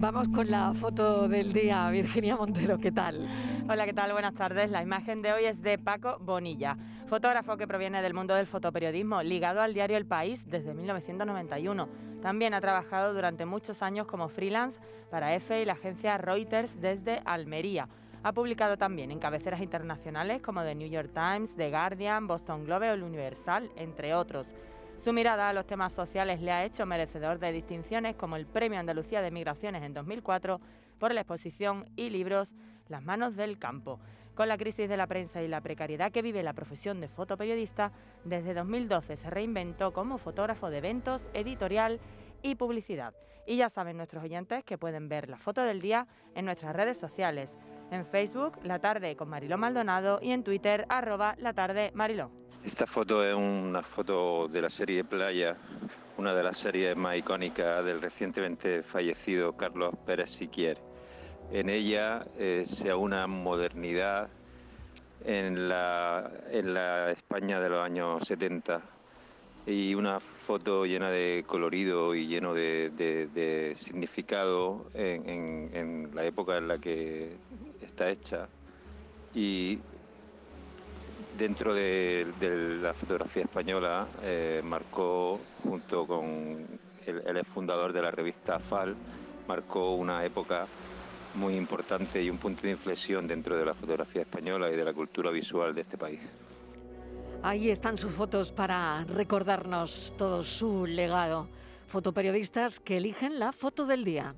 Vamos con la foto del día. Virginia Montero, ¿qué tal? Hola, ¿qué tal? Buenas tardes. La imagen de hoy es de Paco Bonilla, fotógrafo que proviene del mundo del fotoperiodismo, ligado al diario El País desde 1991. También ha trabajado durante muchos años como freelance para EFE y la agencia Reuters desde Almería. Ha publicado también en cabeceras internacionales como The New York Times, The Guardian, Boston Globe o El Universal, entre otros. Su mirada a los temas sociales le ha hecho merecedor de distinciones como el Premio Andalucía de Migraciones en 2004 por la exposición y libros Las manos del campo. Con la crisis de la prensa y la precariedad que vive la profesión de fotoperiodista, desde 2012 se reinventó como fotógrafo de eventos, editorial y publicidad. Y ya saben nuestros oyentes que pueden ver la foto del día en nuestras redes sociales. En Facebook, La Tarde con Mariló Maldonado y en Twitter, arroba La Tarde Mariló. Esta foto es una foto de la serie Playa, una de las series más icónicas del recientemente fallecido Carlos Pérez Siquier. En ella eh, se una modernidad en la, en España de los años 70 y una foto llena de colorido y lleno de, significado en, en, la época en la que está hecha y dentro de, la fotografía española eh, marcó, junto con el, fundador de la revista FAL, marcó una época muy importante y un punto de inflexión dentro de la fotografía española y de la cultura visual de este país. Ahí están sus fotos para recordarnos todo su legado. Fotoperiodistas que eligen la foto del día.